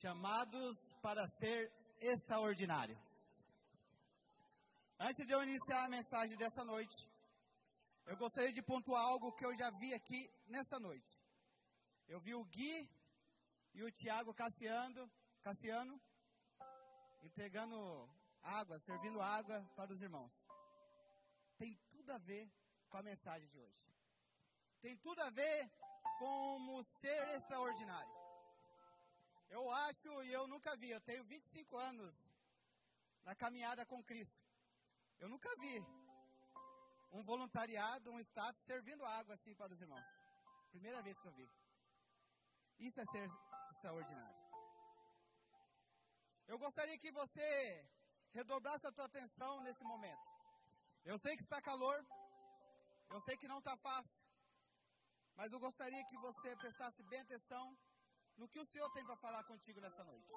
chamados para ser extraordinário. Antes de eu iniciar a mensagem dessa noite, eu gostaria de pontuar algo que eu já vi aqui nesta noite. Eu vi o Gui e o Tiago Cassiano, Cassiano entregando água, servindo água para os irmãos. Tem tudo a ver com a mensagem de hoje. Tem tudo a ver com ser extraordinário. Eu acho e eu nunca vi, eu tenho 25 anos na caminhada com Cristo. Eu nunca vi um voluntariado, um staff servindo água assim para os irmãos. Primeira vez que eu vi. Isso é ser extraordinário. Eu gostaria que você redobrasse a tua atenção nesse momento. Eu sei que está calor, eu sei que não está fácil, mas eu gostaria que você prestasse bem atenção no que o Senhor tem para falar contigo nessa noite.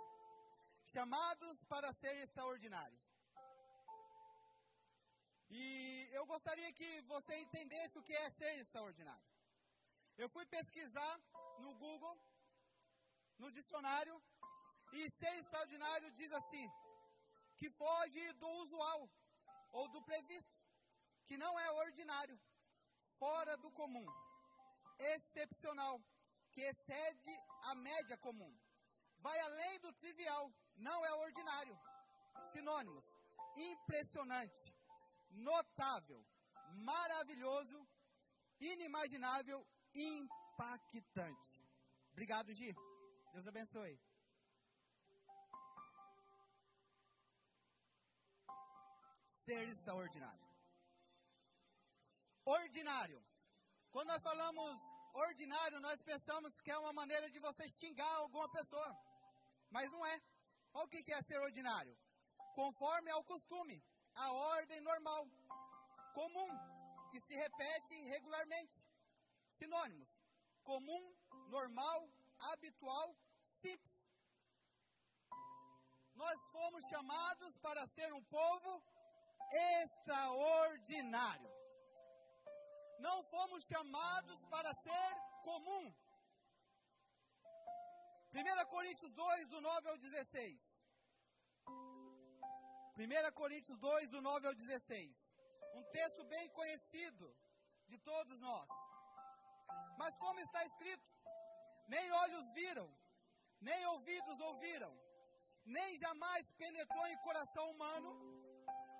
Chamados para ser extraordinários. E eu gostaria que você entendesse o que é ser extraordinário. Eu fui pesquisar no Google, no dicionário, e ser extraordinário diz assim: que foge do usual ou do previsto, que não é ordinário, fora do comum, excepcional, que excede a média comum, vai além do trivial, não é ordinário. Sinônimos: impressionante, notável, maravilhoso, inimaginável, impactante. Obrigado, Gi. Deus abençoe. Ser extraordinário. Ordinário. Quando nós falamos ordinário, nós pensamos que é uma maneira de você xingar alguma pessoa. Mas não é. Olha o que é ser ordinário. Conforme ao costume, a ordem normal, comum, que se repete regularmente. Sinônimos: comum, normal, habitual, simples. Nós fomos chamados para ser um povo extraordinário. Não fomos chamados para ser comum. 1 Coríntios 2, do 9 ao 16. 1 Coríntios 2, do 9 ao 16. Um texto bem conhecido de todos nós. Mas como está escrito, nem olhos viram, nem ouvidos ouviram, nem jamais penetrou em coração humano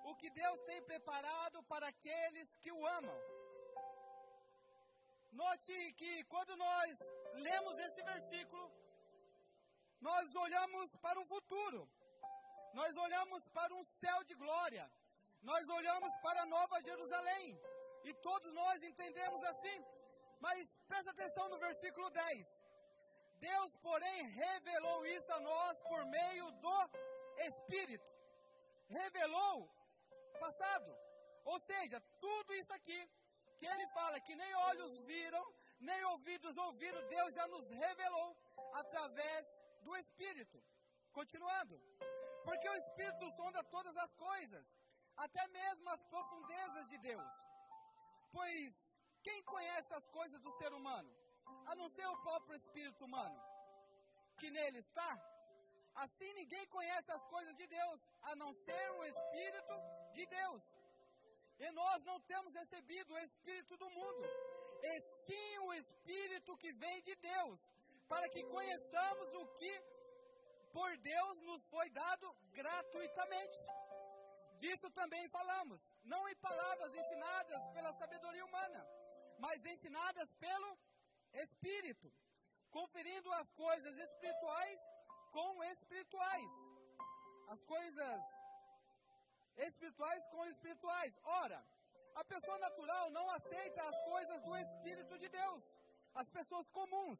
o que Deus tem preparado para aqueles que o amam. Note que quando nós lemos esse versículo, nós olhamos para um futuro, nós olhamos para um céu de glória, nós olhamos para a Nova Jerusalém, e todos nós entendemos assim, mas presta atenção no versículo 10. Deus, porém, revelou isso a nós por meio do Espírito. Revelou passado. Ou seja, tudo isso aqui que ele fala que nem olhos viram, nem ouvidos ouviram, Deus já nos revelou através do Espírito. Continuando. Porque o Espírito sonda todas as coisas, até mesmo as profundezas de Deus. Pois quem conhece as coisas do ser humano? A não ser o próprio Espírito humano, que nele está? Assim ninguém conhece as coisas de Deus, a não ser o Espírito de Deus. E nós não temos recebido o Espírito do mundo, e sim o Espírito que vem de Deus, para que conheçamos o que por Deus nos foi dado gratuitamente. Disso também falamos, não em palavras ensinadas pela sabedoria humana, mas ensinadas pelo Espírito, conferindo as coisas espirituais com espirituais. As coisas espirituais com espirituais. Ora, a pessoa natural não aceita as coisas do Espírito de Deus, as pessoas comuns,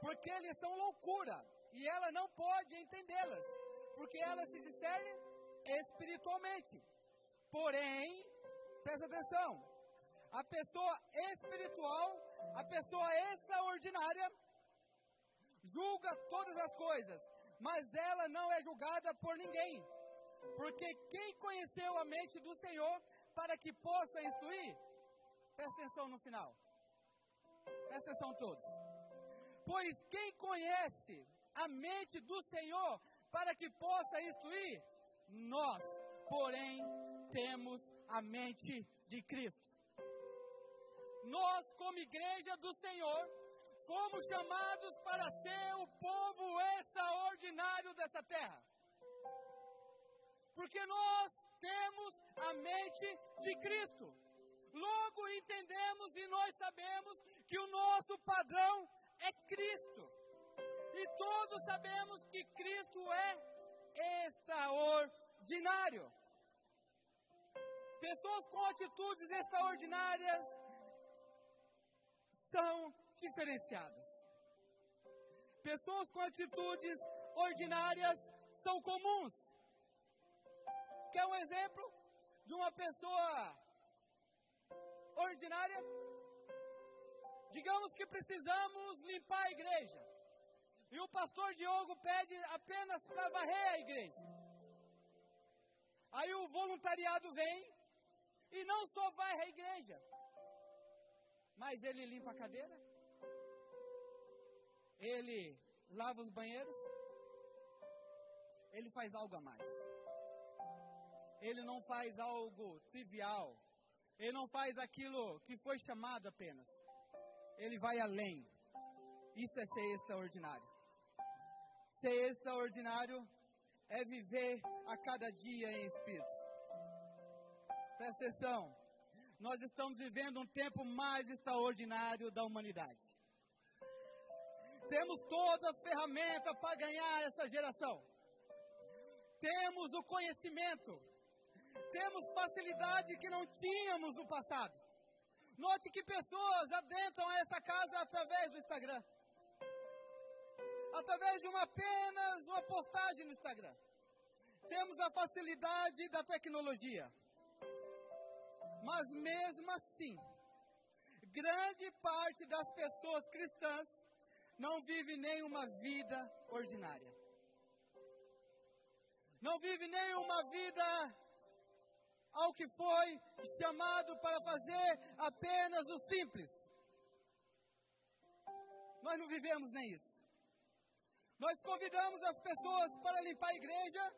porque eles são loucura e ela não pode entendê-las, porque elas se discernem espiritualmente. Porém, presta atenção, a pessoa espiritual, a pessoa extraordinária, julga todas as coisas, mas ela não é julgada por ninguém. Porque quem conheceu a mente do Senhor para que possa instruir? Presta atenção no final. Presta atenção todos. Pois quem conhece a mente do Senhor para que possa instruir? Nós, porém, temos a mente de Cristo. Nós, como igreja do Senhor, fomos chamados para ser o povo extraordinário dessa terra. Porque nós temos a mente de Cristo. Logo entendemos e nós sabemos que o nosso padrão é Cristo. E todos sabemos que Cristo é extraordinário. Pessoas com atitudes extraordinárias são diferenciadas. Pessoas com atitudes ordinárias são comuns. Quer um exemplo de uma pessoa ordinária? Digamos que precisamos limpar a igreja. E o pastor Diogo pede apenas para varrer a igreja. Aí o voluntariado vem e não só varre a igreja, mas ele limpa a cadeira, ele lava os banheiros, ele faz algo a mais. Ele não faz algo trivial. Ele não faz aquilo que foi chamado apenas. Ele vai além. Isso é ser extraordinário. Ser extraordinário é viver a cada dia em espírito. Presta atenção. Nós estamos vivendo um tempo mais extraordinário da humanidade. Temos todas as ferramentas para ganhar essa geração. Temos o conhecimento. Temos facilidade que não tínhamos no passado. Note que pessoas adentram essa casa através do Instagram. Através de uma apenas uma postagem no Instagram. Temos a facilidade da tecnologia. Mas mesmo assim, grande parte das pessoas cristãs não vive nenhuma vida ordinária. Não vive nenhuma vida ao que foi chamado para fazer apenas o simples. Nós não vivemos nem isso. Nós convidamos as pessoas para limpar a igreja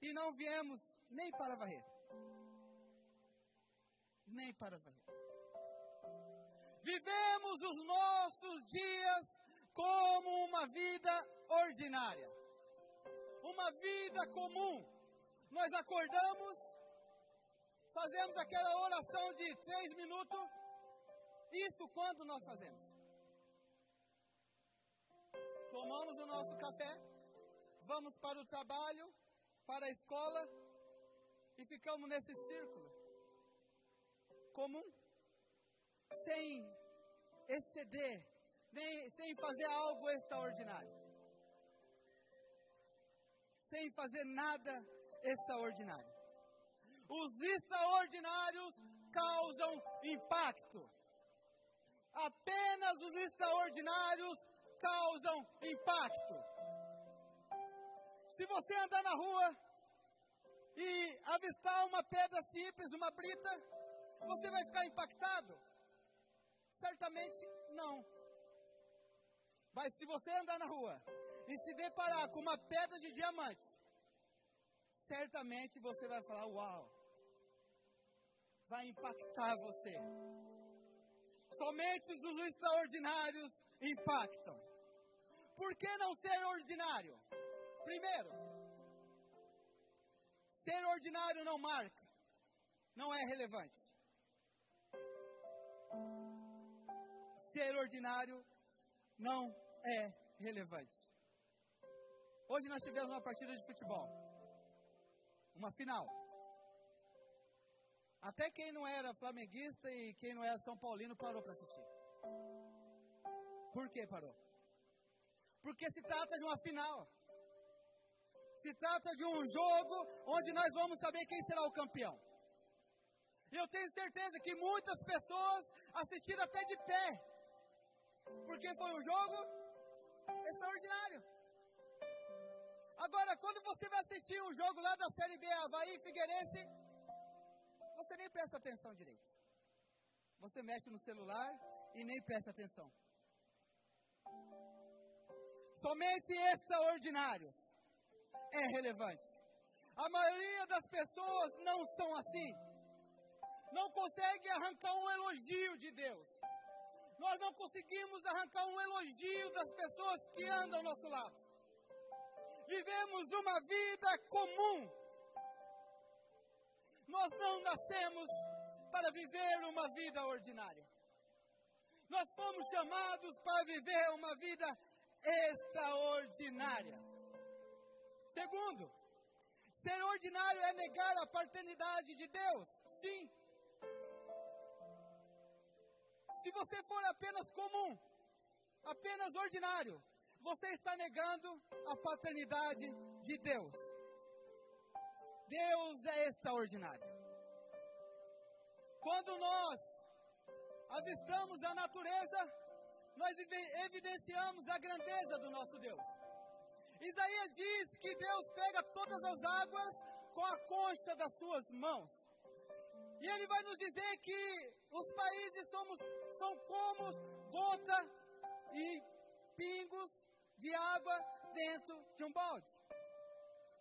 e não viemos nem para varrer nem para varrer. Vivemos os nossos dias como uma vida ordinária, uma vida comum. Nós acordamos, fazemos aquela oração de três minutos. Isso quando nós fazemos? Tomamos o nosso café, vamos para o trabalho, para a escola e ficamos nesse círculo comum, sem exceder, nem, sem fazer algo extraordinário. Sem fazer nada extraordinário. Os extraordinários causam impacto. Apenas os extraordinários causam impacto. Se você andar na rua e avistar uma pedra simples, uma brita, você vai ficar impactado? Certamente não. Mas se você andar na rua e se deparar com uma pedra de diamante, certamente você vai falar: Uau! Vai impactar você. Somente os extraordinários impactam. Por que não ser ordinário? Primeiro, ser ordinário não marca, não é relevante. Ser ordinário não é relevante. Hoje nós tivemos uma partida de futebol. Uma final. Até quem não era flamenguista e quem não era São Paulino parou para assistir. Por que parou? Porque se trata de uma final. Se trata de um jogo onde nós vamos saber quem será o campeão. E eu tenho certeza que muitas pessoas assistiram até de pé. Porque foi um jogo extraordinário. Agora, quando você vai assistir um jogo lá da Série B, Havaí Figueirense, você nem presta atenção direito. Você mexe no celular e nem presta atenção. somente extraordinários é relevante. A maioria das pessoas não são assim. Não consegue arrancar um elogio de Deus. Nós não conseguimos arrancar um elogio das pessoas que andam ao nosso lado. Vivemos uma vida comum. Nós não nascemos para viver uma vida ordinária. Nós fomos chamados para viver uma vida extraordinária. Segundo, ser ordinário é negar a paternidade de Deus. Sim. Se você for apenas comum, apenas ordinário, você está negando a paternidade de Deus. Deus é extraordinário. Quando nós avistamos a natureza, nós evidenciamos a grandeza do nosso Deus. Isaías diz que Deus pega todas as águas com a concha das suas mãos. E ele vai nos dizer que os países somos, são como gota e pingos de água dentro de um balde.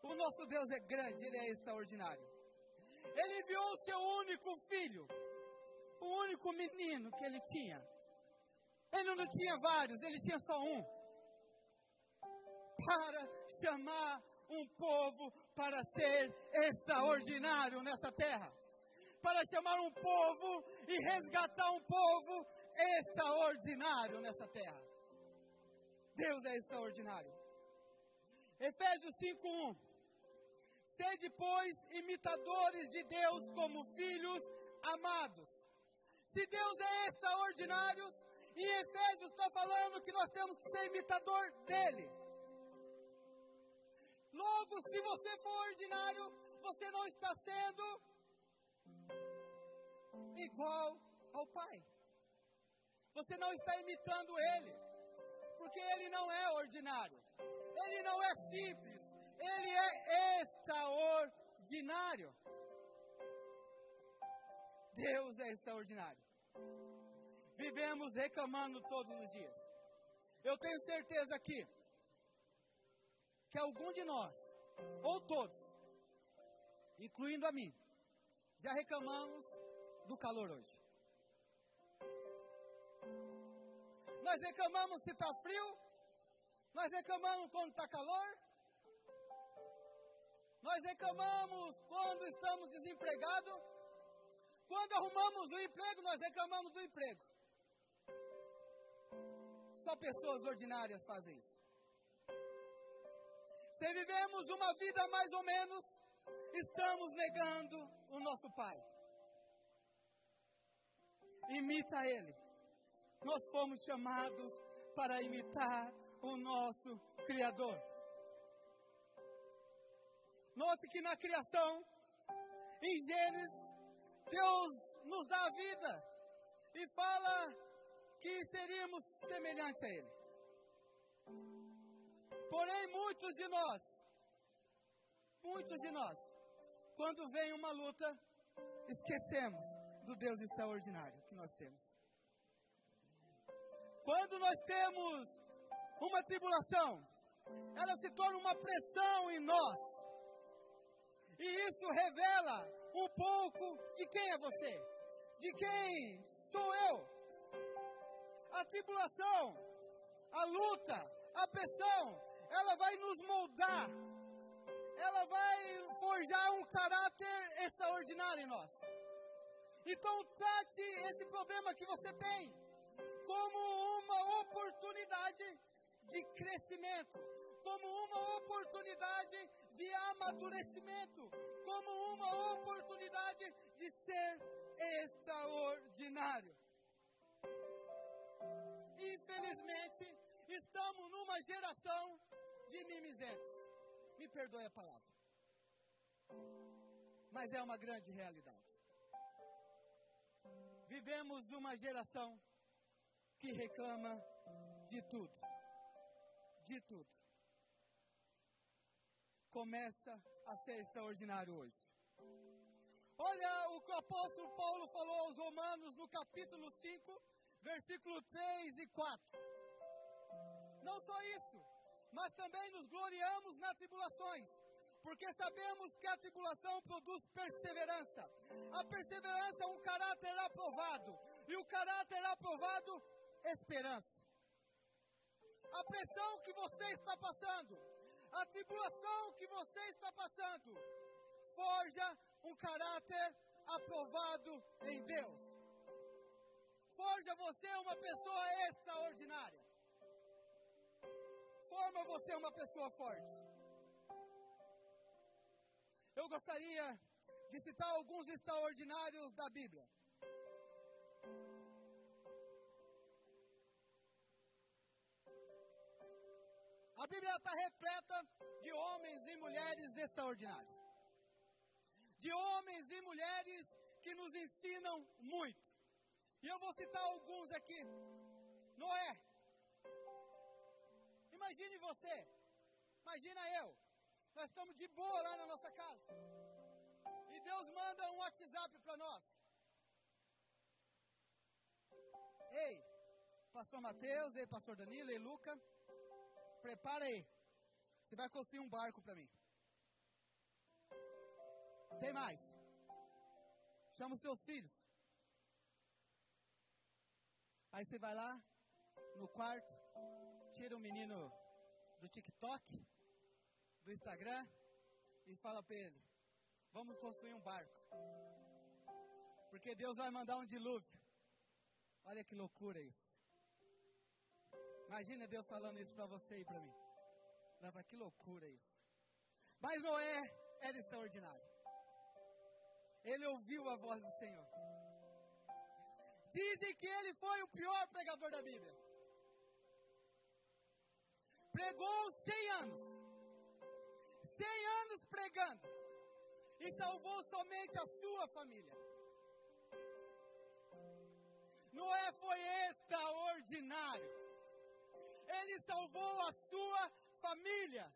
O nosso Deus é grande, ele é extraordinário. Ele enviou o seu único filho, o único menino que ele tinha. Ele não tinha vários, ele tinha só um. Para chamar um povo para ser extraordinário nessa terra. Para chamar um povo e resgatar um povo extraordinário nessa terra. Deus é extraordinário. Efésios 5:1 Sede, pois, imitadores de Deus como filhos amados. Se Deus é extraordinário, e Efésios está falando que nós temos que ser imitador dele. Logo, se você for ordinário, você não está sendo igual ao Pai. Você não está imitando ele, porque ele não é ordinário, ele não é simples, ele é extraordinário. Deus é extraordinário. Vivemos reclamando todos os dias. Eu tenho certeza aqui que algum de nós, ou todos, incluindo a mim, já reclamamos do calor hoje. Nós reclamamos se está frio, nós reclamamos quando está calor, nós reclamamos quando estamos desempregados, quando arrumamos o emprego, nós reclamamos do emprego. Só pessoas ordinárias fazem isso. Se vivemos uma vida mais ou menos, estamos negando o nosso Pai. Imita Ele. Nós fomos chamados para imitar o nosso Criador. Note que na criação, em Gênesis, Deus nos dá a vida e fala que seríamos semelhantes a Ele. Porém, muitos de nós, muitos de nós, quando vem uma luta, esquecemos do Deus extraordinário que nós temos. Quando nós temos uma tribulação, ela se torna uma pressão em nós. E isso revela um pouco de quem é você, de quem sou eu. A tribulação, a luta, a pressão, ela vai nos moldar, ela vai forjar um caráter extraordinário em nós. Então trate esse problema que você tem como uma oportunidade de crescimento, como uma oportunidade de amadurecimento, como uma oportunidade de ser extraordinário. Infelizmente, estamos numa geração de mimizentos. Me perdoe a palavra. Mas é uma grande realidade. Vivemos numa geração que reclama de tudo. De tudo. Começa a ser extraordinário hoje. Olha o que o apóstolo Paulo falou aos Romanos no capítulo 5, versículo 3 e 4. Não só isso, mas também nos gloriamos nas tribulações, porque sabemos que a tribulação produz perseverança. A perseverança é um caráter aprovado, e o caráter aprovado, esperança. A pressão que você está passando, a tribulação que você está passando, forja um caráter aprovado em Deus. Forja você uma pessoa extraordinária. Forma você uma pessoa forte. Eu gostaria de citar alguns extraordinários da Bíblia. A Bíblia está repleta de homens e mulheres extraordinários. De homens e mulheres que nos ensinam muito. E eu vou citar alguns aqui. Noé. Imagine você. Imagina eu. Nós estamos de boa lá na nossa casa. E Deus manda um WhatsApp para nós. Ei, pastor Mateus, ei, pastor Danilo, ei, Luca prepara aí. Você vai construir um barco para mim. Tem mais. Chama os seus filhos. Aí você vai lá no quarto, tira o menino do TikTok, do Instagram e fala para ele: Vamos construir um barco. Porque Deus vai mandar um dilúvio. Olha que loucura isso. Imagina Deus falando isso para você e para mim. Leva que loucura isso. Mas Noé era extraordinário. Ele ouviu a voz do Senhor. Dizem que ele foi o pior pregador da Bíblia. Pregou 100 anos. 100 anos pregando. E salvou somente a sua família. Noé foi extraordinário. Ele salvou a sua família.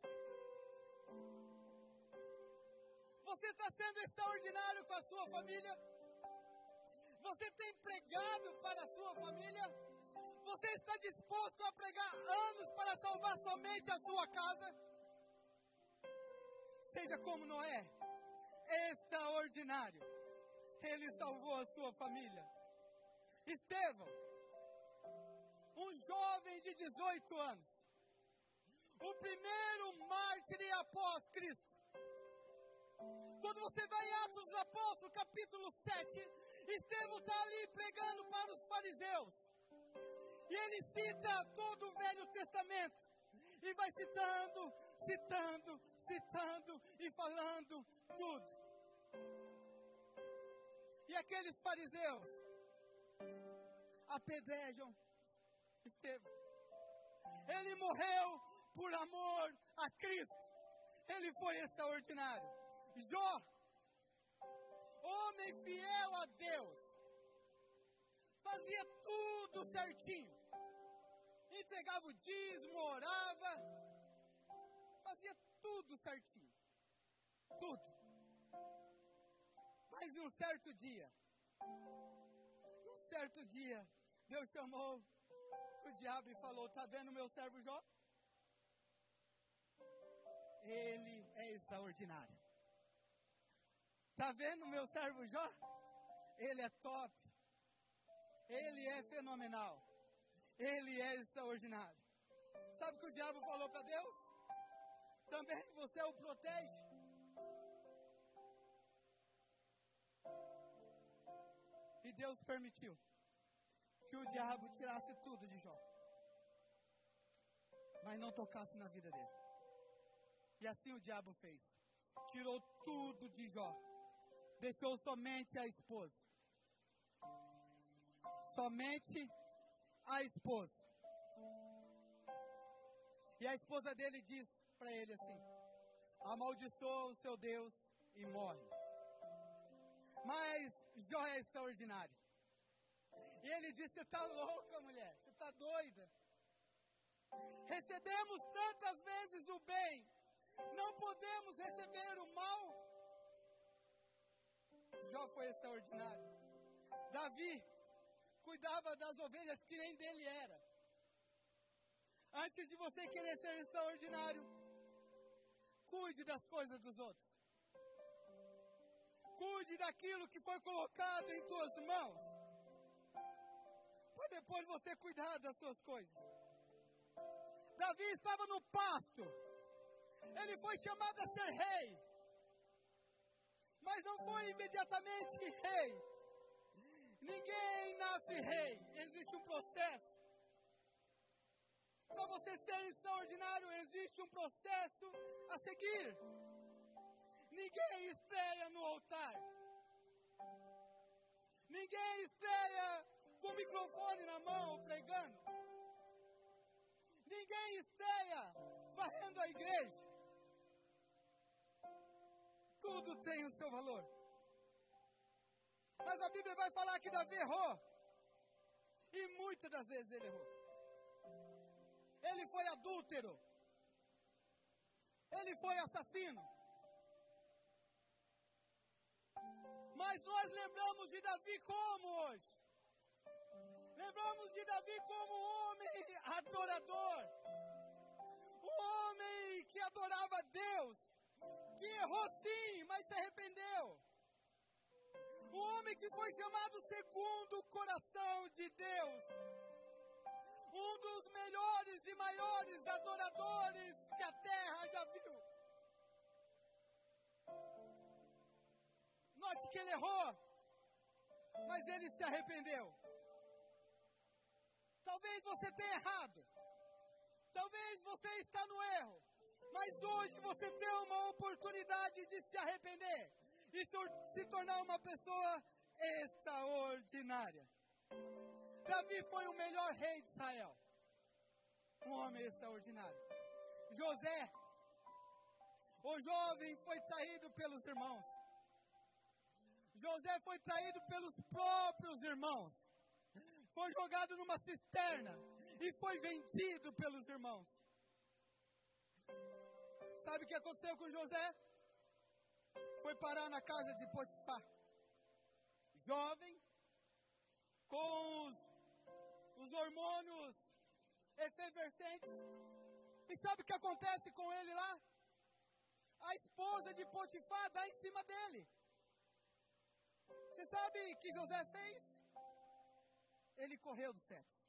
Você está sendo extraordinário com a sua família? Você tem pregado para a sua família? Você está disposto a pregar anos para salvar somente a sua casa? Seja como Noé, extraordinário. Ele salvou a sua família. Estevão, um jovem de 18 anos, o primeiro mártir após Cristo. Quando você vai em Atos dos Apóstolos, capítulo 7, Estevão está ali pregando para os fariseus. E ele cita todo o Velho Testamento. E vai citando, citando, citando e falando tudo. E aqueles fariseus apedrejam Estevão. Ele morreu por amor a Cristo. Ele foi extraordinário. Jó, homem fiel a Deus, fazia tudo certinho. Entregava o dízimo, orava, fazia tudo certinho. Tudo. Mas um certo dia, um certo dia, Deus chamou o diabo e falou: Está vendo meu servo Jó? Ele é extraordinário. Está vendo meu servo Jó? Ele é top. Ele é fenomenal. Ele é extraordinário. Sabe o que o diabo falou para Deus? Também você o protege. E Deus permitiu que o diabo tirasse tudo de Jó. Mas não tocasse na vida dele. E assim o diabo fez. Tirou tudo de Jó. Deixou somente a esposa. Somente a esposa. E a esposa dele diz para ele assim: amaldiçoa o seu Deus e morre. Mas Jó é extraordinário. E ele disse: Você está louca, mulher? Você está doida? Recebemos tantas vezes o bem, não podemos receber o mal. Jó foi extraordinário. Davi cuidava das ovelhas que nem dele era. Antes de você querer ser extraordinário, cuide das coisas dos outros. Cuide daquilo que foi colocado em tuas mãos. Depois você cuidar das suas coisas. Davi estava no pasto. Ele foi chamado a ser rei. Mas não foi imediatamente rei. Ninguém nasce rei. Existe um processo. Para você ser extraordinário, existe um processo a seguir. Ninguém estreia no altar. Ninguém estreia com o microfone na mão pregando. Ninguém estreia varrendo a igreja. Tudo tem o seu valor. Mas a Bíblia vai falar que Davi errou. E muitas das vezes ele errou. Ele foi adúltero. Ele foi assassino. Mas nós lembramos de Davi como hoje? Lembramos de Davi como um homem adorador. Um homem que adorava Deus. Que errou sim, mas se arrependeu. Um homem que foi chamado segundo o coração de Deus um dos melhores e maiores adoradores que a terra já viu. Note que ele errou, mas ele se arrependeu. Talvez você tenha errado, talvez você está no erro, mas hoje você tem uma oportunidade de se arrepender e se tornar uma pessoa extraordinária. Davi foi o melhor rei de Israel. Um homem extraordinário. José, o jovem foi traído pelos irmãos. José foi traído pelos próprios irmãos. Foi jogado numa cisterna e foi vendido pelos irmãos. Sabe o que aconteceu com José? Foi parar na casa de Potifar. Jovem, com os os hormônios efervescentes. E sabe o que acontece com ele lá? A esposa de Potifar dá em cima dele. Você sabe o que José fez? Ele correu do sexo.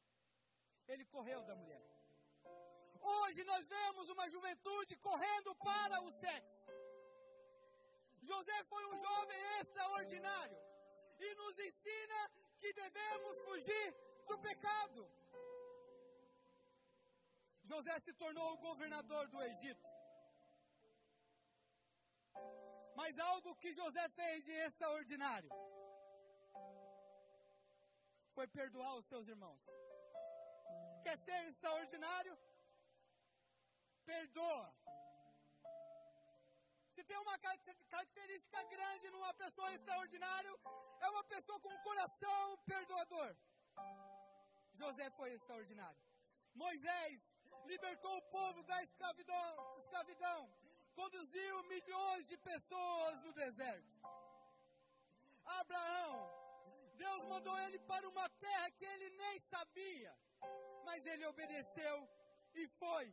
Ele correu da mulher. Hoje nós vemos uma juventude correndo para o sexo. José foi um jovem extraordinário e nos ensina que devemos fugir do pecado. José se tornou o governador do Egito. Mas algo que José fez de extraordinário foi perdoar os seus irmãos. Quer ser extraordinário? Perdoa. Se tem uma característica grande numa pessoa extraordinária, é uma pessoa com um coração perdoador. José foi extraordinário. Moisés libertou o povo da escravidão, escravidão, conduziu milhões de pessoas no deserto. Abraão, mandou ele para uma terra que ele nem sabia, mas ele obedeceu e foi.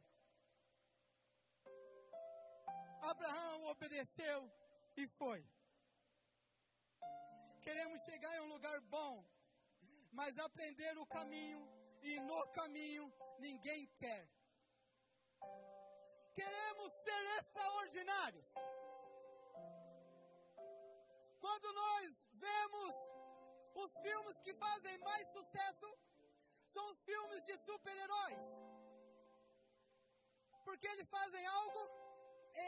Abraão obedeceu e foi. Queremos chegar em um lugar bom, mas aprender o caminho e no caminho ninguém quer. Queremos ser extraordinários. Quando nós vemos os filmes que fazem mais sucesso, são os filmes de super-heróis. Porque eles fazem algo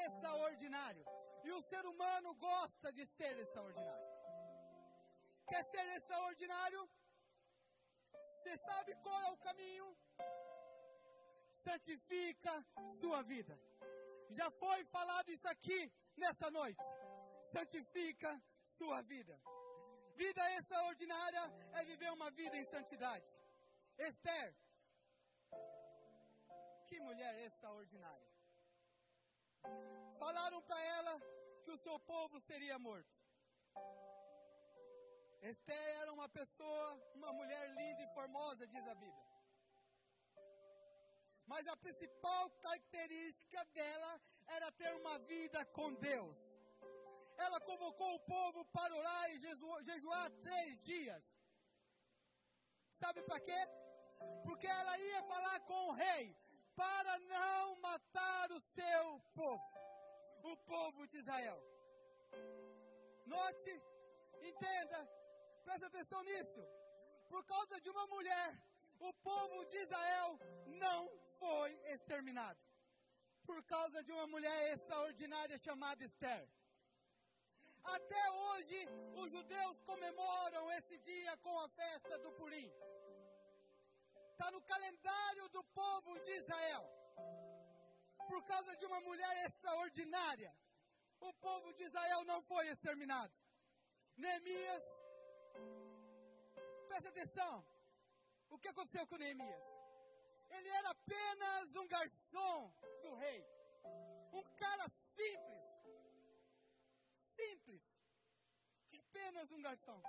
extraordinário. E o ser humano gosta de ser extraordinário. Quer ser extraordinário? Você sabe qual é o caminho? Santifica sua vida. Já foi falado isso aqui nessa noite. Santifica sua vida. Vida extraordinária é viver uma vida em santidade. Esther, que mulher extraordinária. Falaram para ela que o seu povo seria morto. Esté era uma pessoa, uma mulher linda e formosa, diz a Bíblia. mas a principal característica dela era ter uma vida com Deus. Ela convocou o povo para orar e jejuar três dias. Sabe para quê? Porque ela ia falar com o rei para não matar o seu povo, o povo de Israel. Note, entenda, preste atenção nisso. Por causa de uma mulher, o povo de Israel não foi exterminado. Por causa de uma mulher extraordinária chamada Esther. Até hoje, os judeus comemoram esse dia com a festa do Purim. Está no calendário do povo de Israel. Por causa de uma mulher extraordinária, o povo de Israel não foi exterminado. Neemias, preste atenção. O que aconteceu com Neemias? Ele era apenas um garçom do rei. Um cara simples. Simples. Apenas um garçom.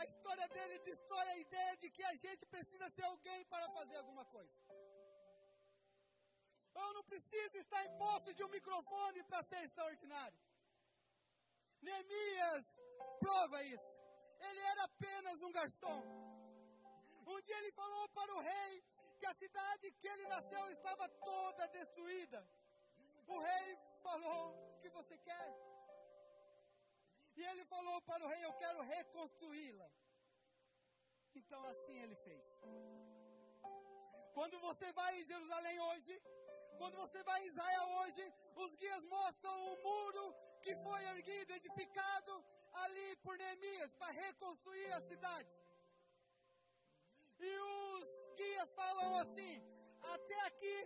A história dele destrói a ideia de que a gente precisa ser alguém para fazer alguma coisa. Eu não preciso estar em posse de um microfone para ser extraordinário. Neemias prova isso. Ele era apenas um garçom. Um dia ele falou para o rei que a cidade que ele nasceu estava toda destruída. O rei falou: O que você quer? E ele falou para o rei: Eu quero reconstruí-la. Então assim ele fez. Quando você vai em Jerusalém hoje, quando você vai em Israel hoje, os guias mostram o muro que foi erguido, edificado ali por Neemias para reconstruir a cidade. E os guias falam assim: até aqui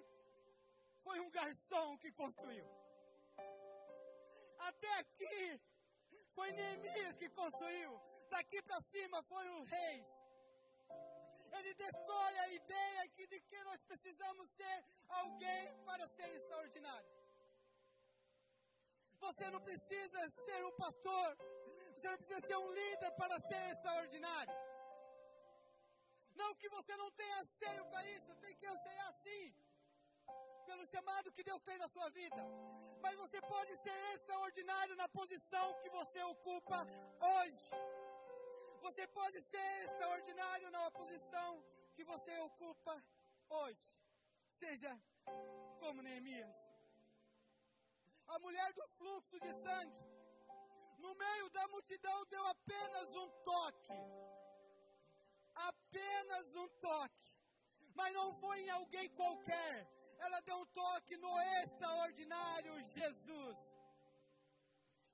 foi um garçom que construiu. Até aqui foi Neemias que construiu. Daqui para cima foi o reis. Ele destrói a ideia de que nós precisamos ser alguém para ser extraordinário. Você não precisa ser um pastor. Você não precisa ser um líder para ser extraordinário. Não que você não tenha anseio para isso, tem que anseiar sim. Pelo chamado que Deus tem na sua vida. Mas você pode ser extraordinário na posição que você ocupa hoje. Você pode ser extraordinário na posição que você ocupa hoje. Seja como Neemias. A mulher do fluxo de sangue, no meio da multidão, deu apenas um toque. Apenas um toque. Mas não foi em alguém qualquer. Ela deu um toque no extraordinário Jesus.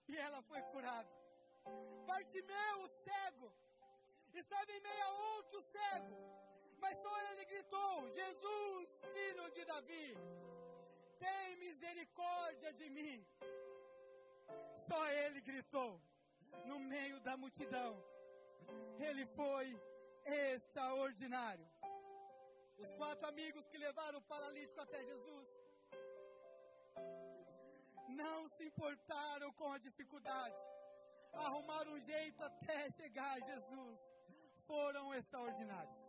E ela foi curada. Bartimeu, o cego, estava em meio a outro cego. Mas só ele gritou: Jesus, filho de Davi, tem misericórdia de mim. Só ele gritou no meio da multidão. Ele foi extraordinário. Os quatro amigos que levaram o paralítico até Jesus não se importaram com a dificuldade, arrumaram um jeito até chegar a Jesus. Foram extraordinários.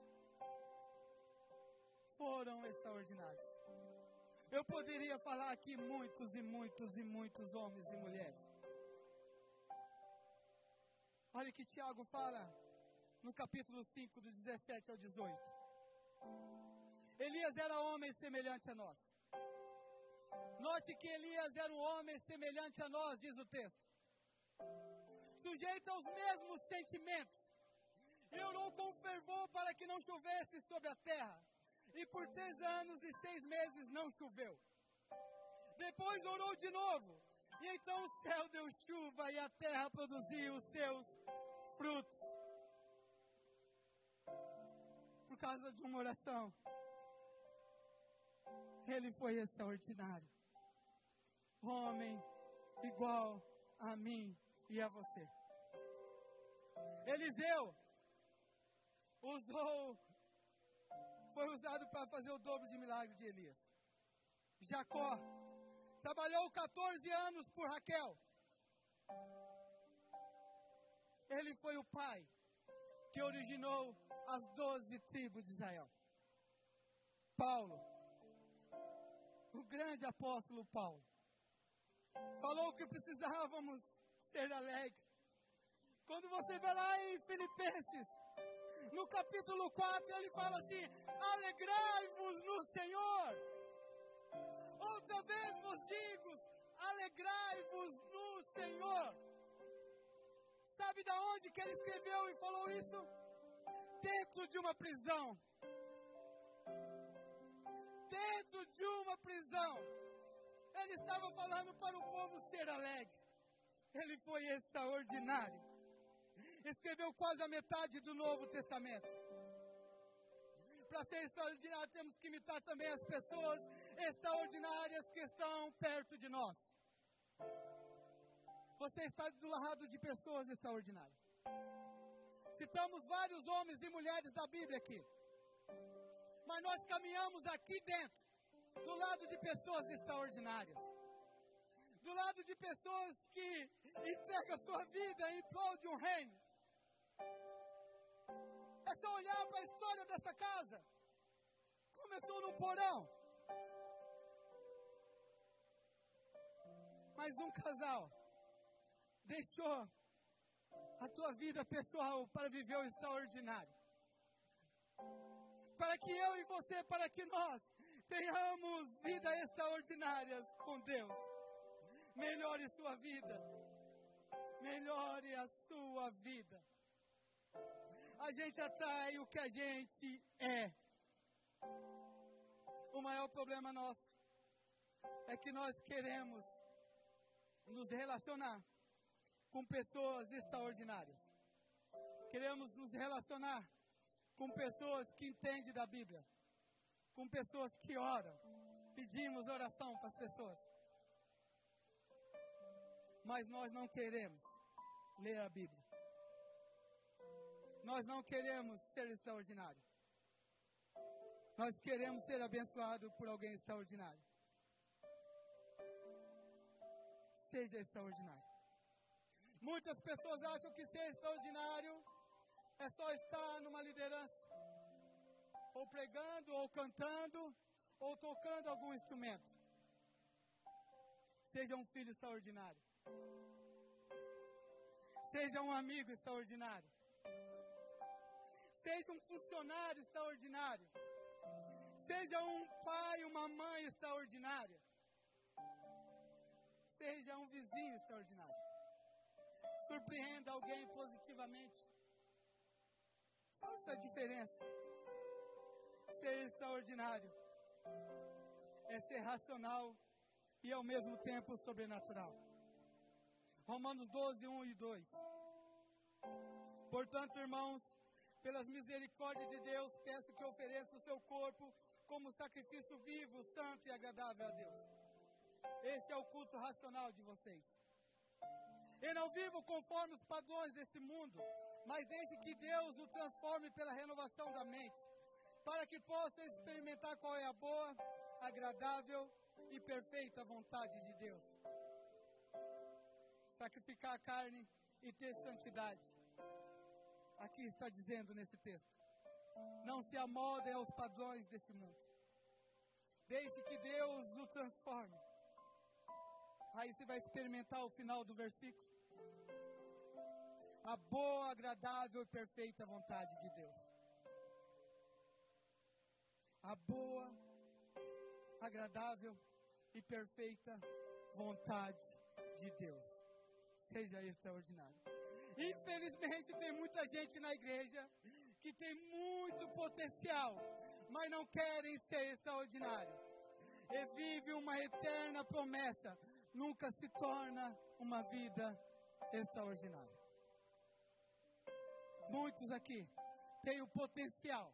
Foram extraordinários. Eu poderia falar aqui muitos e muitos e muitos homens e mulheres. Olha que Tiago fala no capítulo 5, do 17 ao 18. Elias era homem semelhante a nós. Note que Elias era um homem semelhante a nós, diz o texto. Sujeito aos mesmos sentimentos. Orou com fervor para que não chovesse sobre a terra. E por três anos e seis meses não choveu. Depois orou de novo. E então o céu deu chuva e a terra produziu os seus frutos. Causa de uma oração. Ele foi extraordinário. Homem igual a mim e a você. Eliseu usou, foi usado para fazer o dobro de milagres de Elias. Jacó trabalhou 14 anos por Raquel. Ele foi o pai que originou as doze tribos de Israel. Paulo, o grande apóstolo Paulo, falou que precisávamos ser alegres. Quando você vai lá em Filipenses, no capítulo 4, ele fala assim: alegrai-vos no Senhor. Outra vez vos digo, alegrai-vos no Senhor. Sabe da onde que ele escreveu e falou isso? Dentro de uma prisão. Dentro de uma prisão. Ele estava falando para o povo ser alegre. Ele foi extraordinário. Escreveu quase a metade do Novo Testamento. Para ser extraordinário, temos que imitar também as pessoas extraordinárias que estão perto de nós. Você está do lado de pessoas extraordinárias. Citamos vários homens e mulheres da Bíblia aqui. Mas nós caminhamos aqui dentro, do lado de pessoas extraordinárias. Do lado de pessoas que entregam a sua vida em prol de um reino. É só olhar para a história dessa casa. Começou num porão. Mas um casal deixou a tua vida pessoal para viver o extraordinário. Para que eu e você, para que nós tenhamos vidas extraordinárias com Deus. Melhore sua vida. Melhore a sua vida. A gente atrai o que a gente é. O maior problema nosso é que nós queremos nos relacionar com pessoas extraordinárias. Queremos nos relacionar com pessoas que entendem da Bíblia, com pessoas que oram. Pedimos oração para as pessoas. Mas nós não queremos ler a Bíblia. Nós não queremos ser extraordinário. Nós queremos ser abençoados por alguém extraordinário. seja extraordinário. Muitas pessoas acham que ser extraordinário é só estar numa liderança, ou pregando, ou cantando, ou tocando algum instrumento. Seja um filho extraordinário. Seja um amigo extraordinário. Seja um funcionário extraordinário. Seja um pai, uma mãe extraordinária seja um vizinho extraordinário. Surpreenda alguém positivamente. Faça a diferença. Ser extraordinário é ser racional e ao mesmo tempo sobrenatural. Romanos 12, 1 e 2. Portanto, irmãos, pelas misericórdias de Deus, peço que ofereça o seu corpo como sacrifício vivo, santo e agradável a Deus esse é o culto racional de vocês. Eu não vivo conforme os padrões desse mundo, mas desde que Deus o transforme pela renovação da mente, para que possa experimentar qual é a boa, agradável e perfeita vontade de Deus. Sacrificar a carne e ter santidade. Aqui está dizendo nesse texto. Não se amoldem aos padrões desse mundo. Deixe que Deus o transforme Aí você vai experimentar o final do versículo. A boa, agradável e perfeita vontade de Deus. A boa, agradável e perfeita vontade de Deus. Seja extraordinário. Infelizmente, tem muita gente na igreja que tem muito potencial, mas não querem ser extraordinário. E vive uma eterna promessa nunca se torna uma vida extraordinária. Muitos aqui têm o potencial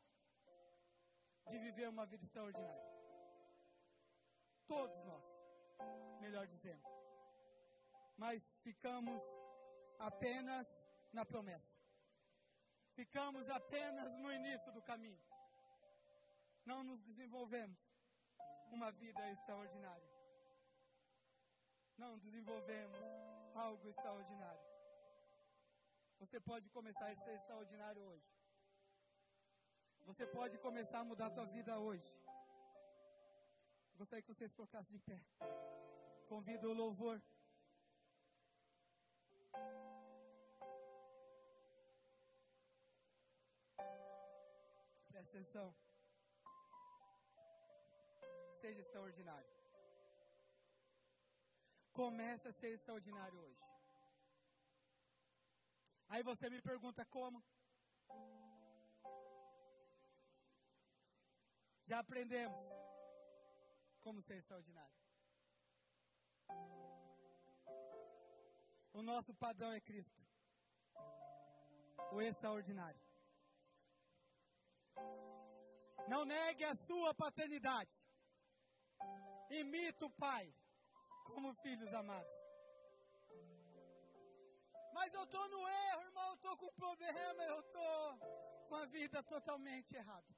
de viver uma vida extraordinária. Todos nós, melhor dizendo. Mas ficamos apenas na promessa. Ficamos apenas no início do caminho. Não nos desenvolvemos uma vida extraordinária não desenvolvemos algo extraordinário. Você pode começar a ser extraordinário hoje. Você pode começar a mudar a sua vida hoje. Gostaria que vocês colocassem de pé. Convido o louvor. Presta atenção. Seja extraordinário. Comece a ser extraordinário hoje. Aí você me pergunta como? Já aprendemos como ser extraordinário. O nosso padrão é Cristo. O extraordinário. Não negue a sua paternidade. Imita o Pai como filhos amados. Mas eu estou no erro, irmão, eu estou com problema, eu estou com a vida totalmente errada.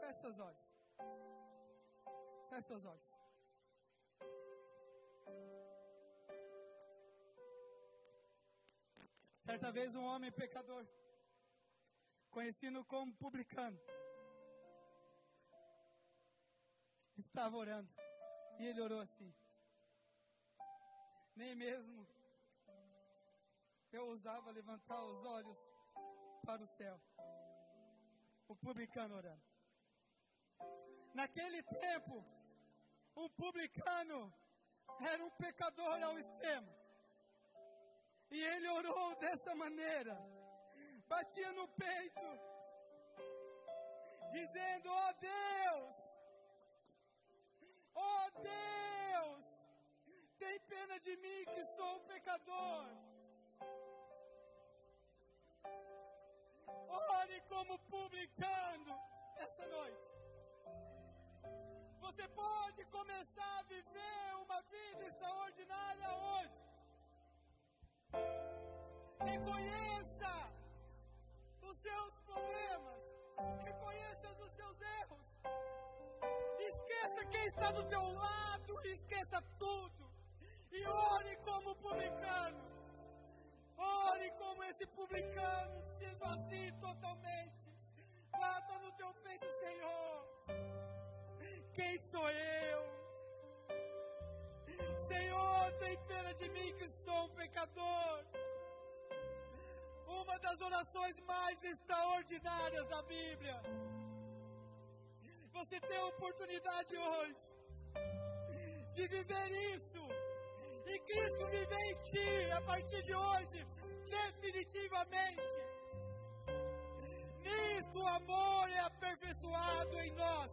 Feche seus olhos. Feche seus olhos. Certa vez um homem pecador, conhecido como publicano, estava orando. E ele orou assim. Nem mesmo eu ousava levantar os olhos para o céu. O publicano orando. Naquele tempo, o publicano era um pecador ao extremo. E ele orou dessa maneira, batia no peito, dizendo: Ó oh Deus, ó oh Deus, tem pena de mim que sou um pecador. Ore como publicano essa noite. Você pode começar a viver uma vida extraordinária hoje. Reconheça os seus problemas. Reconheça os seus erros. Esqueça quem está do teu lado. Esqueça tudo. E ore como publicano. Ore como esse publicano, se esvazie totalmente. Bata no teu peito, Senhor. Quem sou eu? Senhor, tem pena de mim que sou um pecador. Uma das orações mais extraordinárias da Bíblia. Você tem a oportunidade hoje de viver isso. E Cristo vive em ti a partir de hoje, definitivamente. Nisso o amor é aperfeiçoado em nós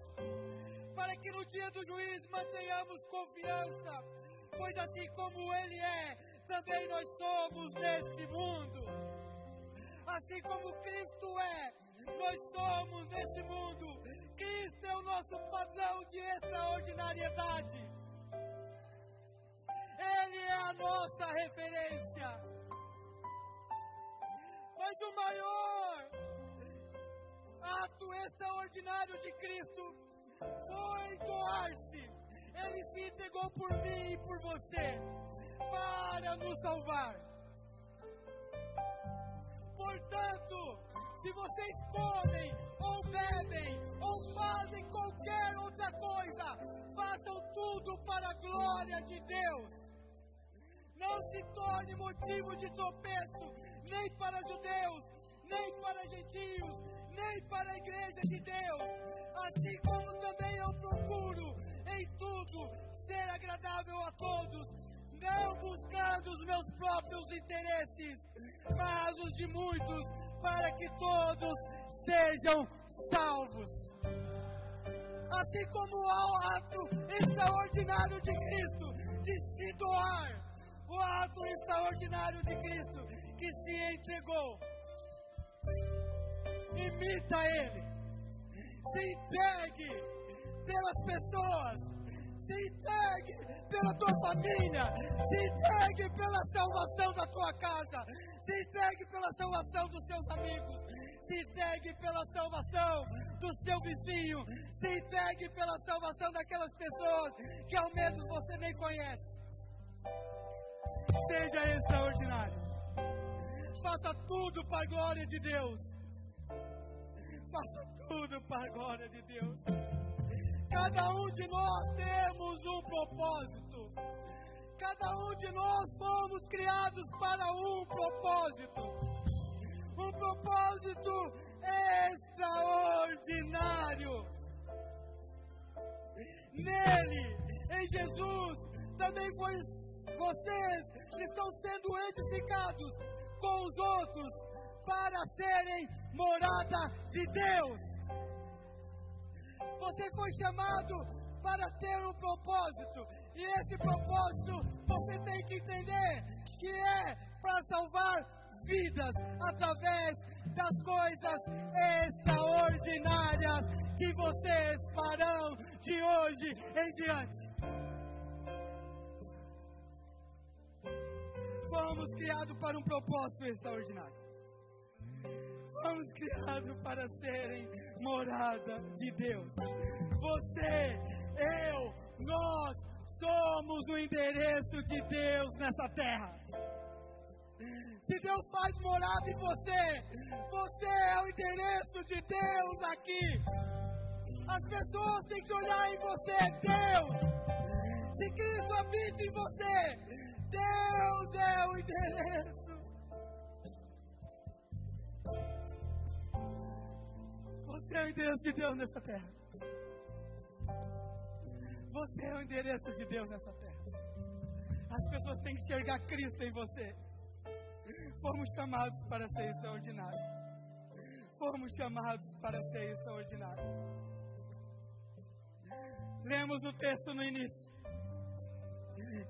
para que no dia do juiz mantenhamos confiança, pois assim como Ele é, também nós somos neste mundo. Assim como Cristo é, nós somos nesse mundo. Cristo é o nosso padrão de extraordinariedade. Ele é a nossa referência. Mas o maior ato extraordinário de Cristo foi doar-se. Ele se entregou por mim e por você para nos salvar. Portanto, se vocês comem, ou bebem, ou fazem qualquer outra coisa, façam tudo para a glória de Deus. Não se torne motivo de tropeço, nem para judeus, nem para gentios, nem para a igreja de Deus, assim como também eu procuro em tudo ser agradável a todos, não buscando os meus próprios interesses, mas os de muitos, para que todos sejam salvos. Assim como o ato extraordinário de Cristo de se doar, o ato extraordinário de Cristo que se entregou imita Ele. Se entregue pelas pessoas. Se entregue pela tua família. Se entregue pela salvação da tua casa. Se entregue pela salvação dos seus amigos. Se entregue pela salvação do seu vizinho. Se entregue pela salvação daquelas pessoas que ao menos você nem conhece. Seja extraordinário. Faça tudo para a glória de Deus faça tudo para a glória de Deus. Cada um de nós temos um propósito. Cada um de nós fomos criados para um propósito. Um propósito extraordinário. Nele, em Jesus, também vocês estão sendo edificados com os outros para serem morada de Deus. Você foi chamado para ter um propósito, e esse propósito você tem que entender que é para salvar vidas através das coisas extraordinárias que vocês farão de hoje em diante. Fomos criados para um propósito extraordinário. Fomos criados para serem morada de Deus. Você, eu, nós somos o endereço de Deus nessa terra. Se Deus faz morada em você, você é o endereço de Deus aqui. As pessoas têm que olhar em você, Deus. Se Cristo habita em você, Deus é o endereço. Você é o endereço de Deus nessa terra. Você é o endereço de Deus nessa terra. As pessoas têm que enxergar Cristo em você. Fomos chamados para ser extraordinário. Fomos chamados para ser extraordinário. Lemos o texto no início.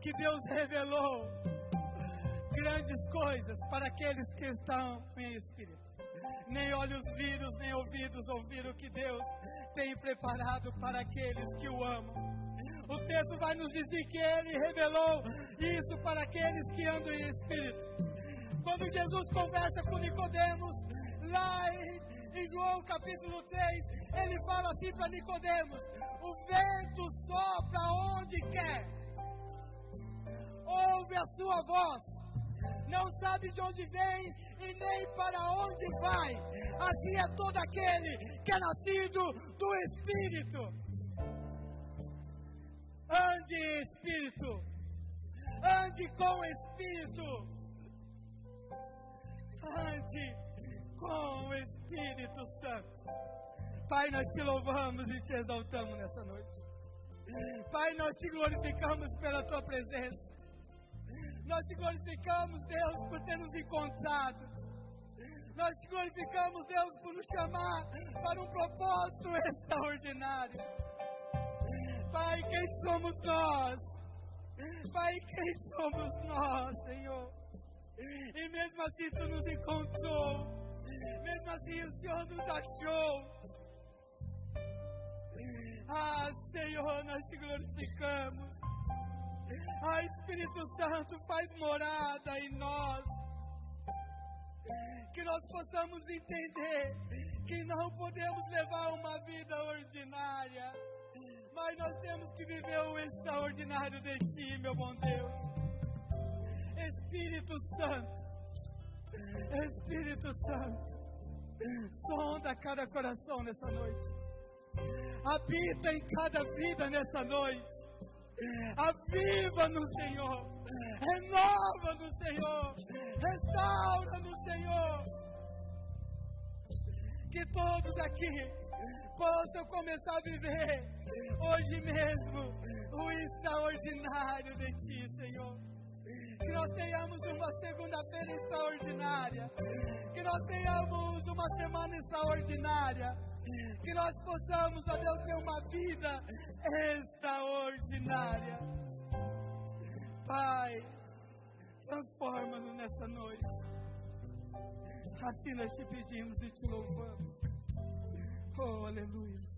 Que Deus revelou grandes coisas para aqueles que estão em espírito. Nem olhos viram, nem ouvidos ouviram o que Deus tem preparado para aqueles que o amam. O texto vai nos dizer que ele revelou isso para aqueles que andam em espírito. Quando Jesus conversa com Nicodemos, lá em, João capítulo 3, ele fala assim para Nicodemos: o vento sopra onde quer, ouve a sua voz, não sabe de onde vem e nem para onde vai. Assim é todo aquele que é nascido do Espírito. Ande Espírito, ande com Espírito ande com o Espírito Santo. Pai, nós te louvamos e te exaltamos nessa noite. Pai, nós te glorificamos pela tua presença. Nós te glorificamos, Deus, por ter nos encontrado. Nós te glorificamos, Deus, por nos chamar para um propósito extraordinário. Pai, quem somos nós? Pai, quem somos nós, Senhor? E mesmo assim tu nos encontrou. Mesmo assim o Senhor nos achou. Ah, Senhor, nós te glorificamos. Ah, Espírito Santo, faz morada em nós. Que nós possamos entender que não podemos levar uma vida ordinária, mas nós temos que viver o extraordinário de Ti, meu bom Deus. Espírito Santo, Espírito Santo, sonda cada coração nessa noite, habita em cada vida nessa noite, aviva no Senhor, renova no Senhor, restaura no Senhor, que todos aqui possam começar a viver hoje mesmo o extraordinário de Ti, Senhor que nós tenhamos uma segunda-feira extraordinária, que nós tenhamos uma semana extraordinária, que nós possamos, ó Deus, ter uma vida extraordinária. Pai, transforma-nos nessa noite. Assim nós te pedimos e te louvamos. Oh, aleluia.